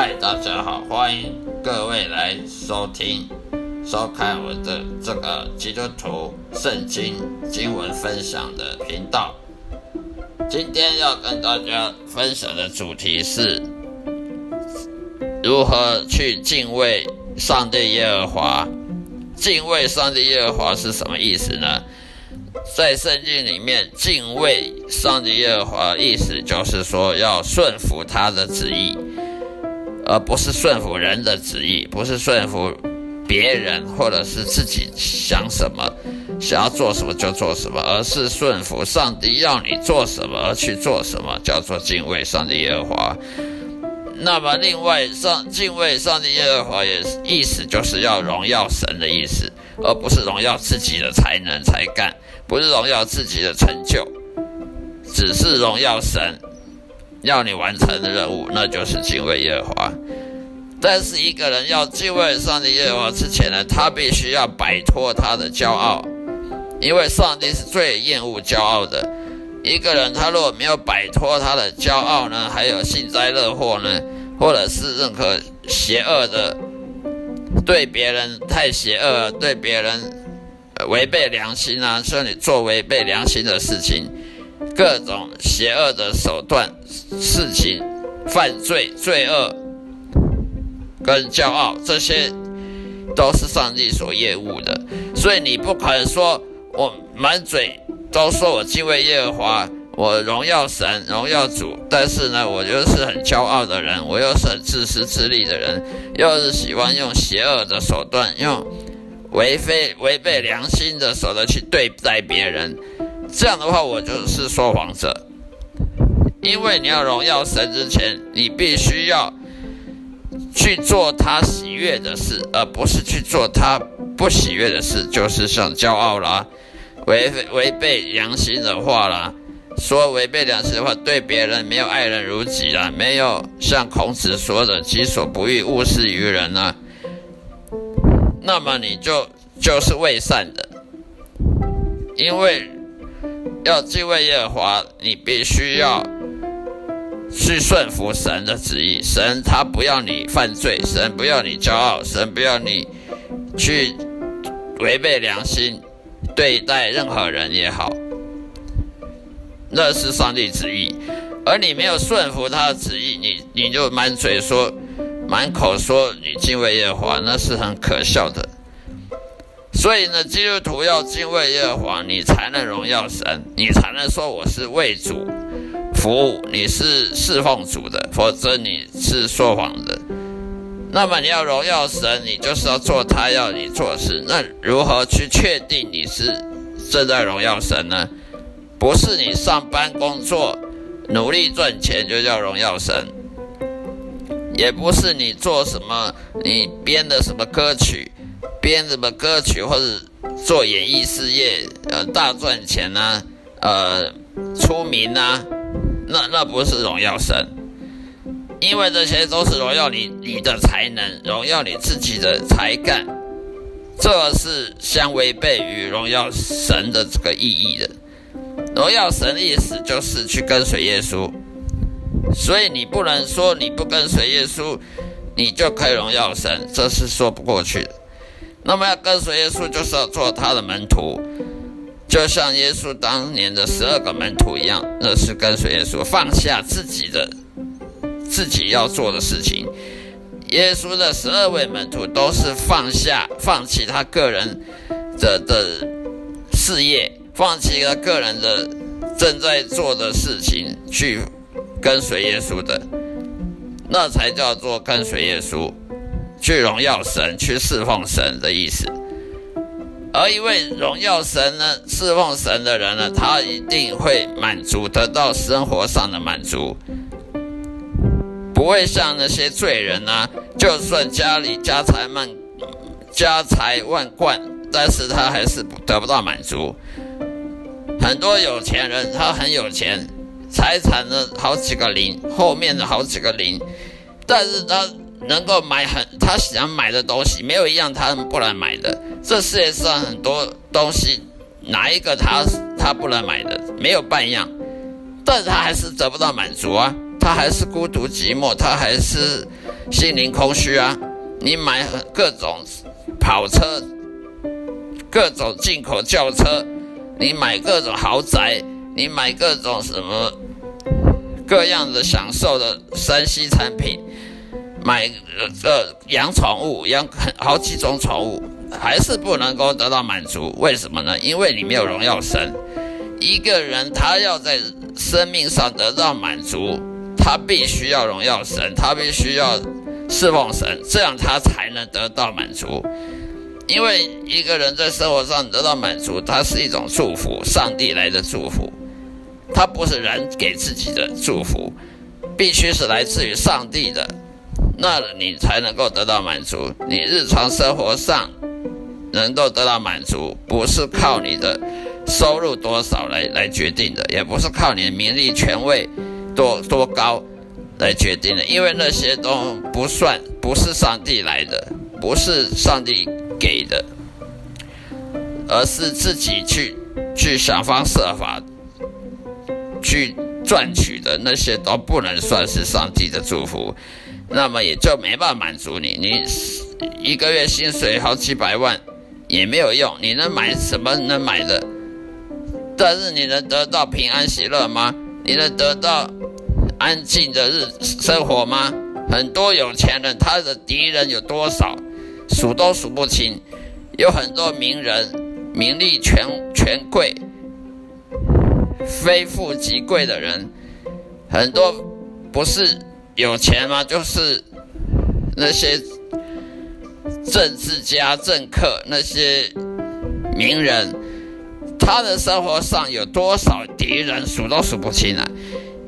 嗨，大家好，欢迎各位来收听、收看我的这个基督徒圣经经文分享的频道。今天要跟大家分享的主题是如何去敬畏上帝耶和华。敬畏上帝耶和华是什么意思呢？在圣经里面，敬畏上帝耶和华意思就是说要顺服他的旨意。而不是顺服人的旨意，不是顺服别人，或者是自己想什么，想要做什么就做什么，而是顺服上帝要你做什么而去做什么，叫做敬畏上帝耶和华。那么，另外上敬畏上帝耶和华也意思就是要荣耀神的意思，而不是荣耀自己的才能才干，不是荣耀自己的成就，只是荣耀神。要你完成的任务，那就是敬畏耶和华。但是一个人要敬畏上帝耶和华之前呢，他必须要摆脱他的骄傲，因为上帝是最厌恶骄傲的。一个人他如果没有摆脱他的骄傲呢，还有幸灾乐祸呢，或者是任何邪恶的，对别人太邪恶，对别人违背良心啊，说你做违背良心的事情。各种邪恶的手段、事情、犯罪、罪恶跟骄傲，这些都是上帝所厌恶的。所以你不可能说我满嘴都说我敬畏耶和华，我荣耀神、荣耀主，但是呢，我又是很骄傲的人，我又是很自私自利的人，又是喜欢用邪恶的手段、用违背违背良心的手段去对待别人。这样的话，我就是说谎者。因为你要荣耀神之前，你必须要去做他喜悦的事，而不是去做他不喜悦的事。就是像骄傲啦，违违背良心的话啦，说违背良心的话，对别人没有爱人如己啦，没有像孔子说的“己所不欲，勿施于人”啊，那么你就就是未善的，因为。要敬畏耶和华，你必须要去顺服神的旨意。神他不要你犯罪，神不要你骄傲，神不要你去违背良心对待任何人也好，那是上帝旨意。而你没有顺服他的旨意，你你就满嘴说、满口说你敬畏耶和华，那是很可笑的。所以呢，基督徒要敬畏耶和华，你才能荣耀神，你才能说我是为主服务，你是侍奉主的，否则你是说谎的。那么你要荣耀神，你就是要做他要你做事。那如何去确定你是正在荣耀神呢？不是你上班工作努力赚钱就叫荣耀神，也不是你做什么你编的什么歌曲。编什么歌曲或者做演艺事业，呃，大赚钱呐，呃，出名呐，那那不是荣耀神，因为这些都是荣耀你你的才能，荣耀你自己的才干，这是相违背于荣耀神的这个意义的。荣耀神的意思就是去跟随耶稣，所以你不能说你不跟随耶稣，你就可以荣耀神，这是说不过去的。那么要跟随耶稣，就是要做他的门徒，就像耶稣当年的十二个门徒一样，那是跟随耶稣，放下自己的自己要做的事情。耶稣的十二位门徒都是放下、放弃他个人的的事业，放弃他个人的正在做的事情，去跟随耶稣的，那才叫做跟随耶稣。去荣耀神，去侍奉神的意思。而一位荣耀神呢，侍奉神的人呢，他一定会满足，得到生活上的满足，不会像那些罪人呢，就算家里家财万家财万贯，但是他还是得不到满足。很多有钱人，他很有钱，财产呢好几个零，后面的好几个零，但是他。能够买很他想买的东西，没有一样他不能买的。这世界上很多东西，哪一个他他不能买的？没有半样，但是他还是得不到满足啊！他还是孤独寂寞，他还是心灵空虚啊。你买各种跑车，各种进口轿车，你买各种豪宅，你买各种什么各样的享受的山西产品，买呃养宠物，养好几种宠物，还是不能够得到满足。为什么呢？因为你没有荣耀神。一个人他要在生命上得到满足，他必须要荣耀神，他必须要。侍奉神，这样他才能得到满足。因为一个人在生活上得到满足，它是一种祝福，上帝来的祝福，它不是人给自己的祝福，必须是来自于上帝的，那你才能够得到满足。你日常生活上能够得到满足，不是靠你的收入多少来来决定的，也不是靠你的名利权位多多高。来决定的，因为那些都不算，不是上帝来的，不是上帝给的，而是自己去去想方设法去赚取的那些都不能算是上帝的祝福，那么也就没办法满足你。你一个月薪水好几百万也没有用，你能买什么能买的？但是你能得到平安喜乐吗？你能得到？安静的日生活吗？很多有钱人，他的敌人有多少，数都数不清。有很多名人，名利权权贵，非富即贵的人，很多不是有钱吗？就是那些政治家、政客，那些名人，他的生活上有多少敌人，数都数不清啊。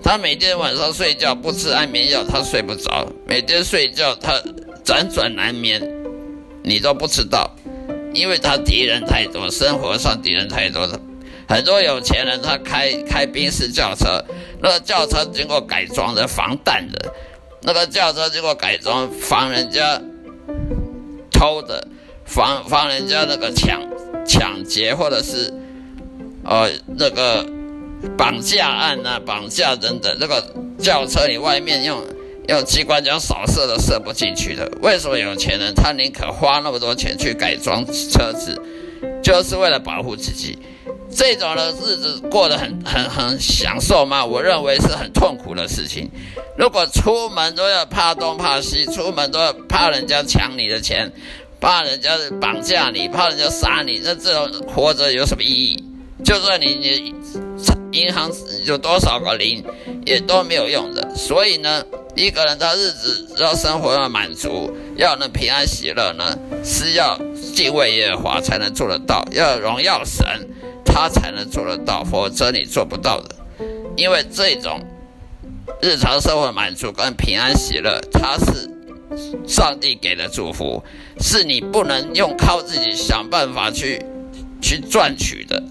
他每天晚上睡觉不吃安眠药，他睡不着。每天睡觉他辗转难眠，你都不知道，因为他敌人太多，生活上敌人太多了。很多有钱人他开开宾士轿车，那个轿车经过改装的防弹的，那个轿车经过改装防人家偷的，防防人家那个抢抢劫或者是呃那个。绑架案啊，绑架等等，那个轿车你外面用用机关枪扫射都射不进去的。为什么有钱人他宁可花那么多钱去改装车子，就是为了保护自己？这种的日子过得很很很享受吗？我认为是很痛苦的事情。如果出门都要怕东怕西，出门都要怕人家抢你的钱，怕人家绑架你，怕人家杀你，那这种活着有什么意义？就算你你。银行有多少个零，也都没有用的。所以呢，一个人的日子要生活要满足，要能平安喜乐呢，是要敬畏耶和华才能做得到，要荣耀神，他才能做得到，否则你做不到的。因为这种日常生活满足跟平安喜乐，它是上帝给的祝福，是你不能用靠自己想办法去去赚取的。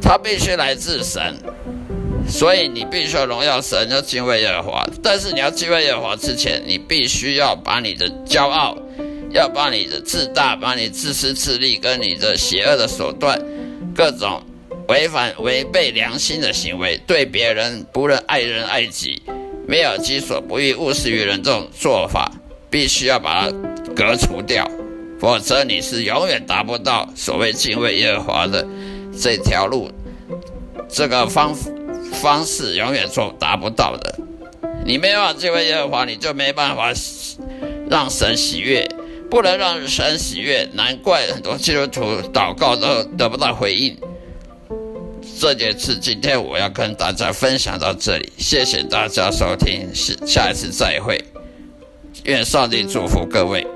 他必须来自神，所以你必须要荣耀神，要敬畏耶和华。但是你要敬畏耶和华之前，你必须要把你的骄傲，要把你的自大，把你自私自利跟你的邪恶的手段，各种违反违背良心的行为，对别人不能爱人爱己，没有己所不欲，勿施于人这种做法，必须要把它革除掉，否则你是永远达不到所谓敬畏耶和华的。这条路，这个方方式永远做达不到的。你没办法敬畏耶和华，你就没办法让神喜悦，不能让神喜悦，难怪很多基督徒祷告都得不到回应。这件事今天我要跟大家分享到这里，谢谢大家收听，下下一次再会，愿上帝祝福各位。